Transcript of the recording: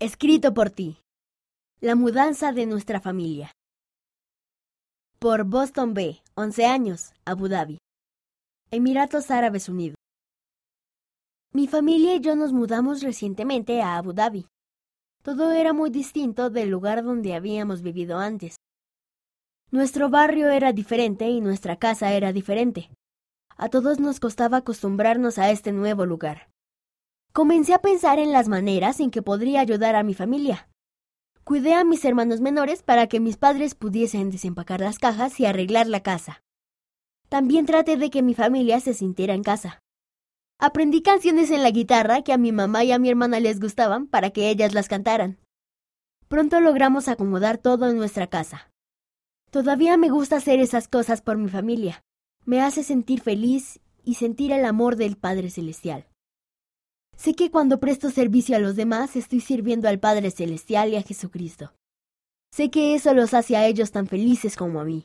Escrito por ti. La mudanza de nuestra familia. Por Boston B. 11 años, Abu Dhabi. Emiratos Árabes Unidos. Mi familia y yo nos mudamos recientemente a Abu Dhabi. Todo era muy distinto del lugar donde habíamos vivido antes. Nuestro barrio era diferente y nuestra casa era diferente. A todos nos costaba acostumbrarnos a este nuevo lugar. Comencé a pensar en las maneras en que podría ayudar a mi familia. Cuidé a mis hermanos menores para que mis padres pudiesen desempacar las cajas y arreglar la casa. También traté de que mi familia se sintiera en casa. Aprendí canciones en la guitarra que a mi mamá y a mi hermana les gustaban para que ellas las cantaran. Pronto logramos acomodar todo en nuestra casa. Todavía me gusta hacer esas cosas por mi familia. Me hace sentir feliz y sentir el amor del Padre Celestial. Sé que cuando presto servicio a los demás estoy sirviendo al Padre Celestial y a Jesucristo. Sé que eso los hace a ellos tan felices como a mí.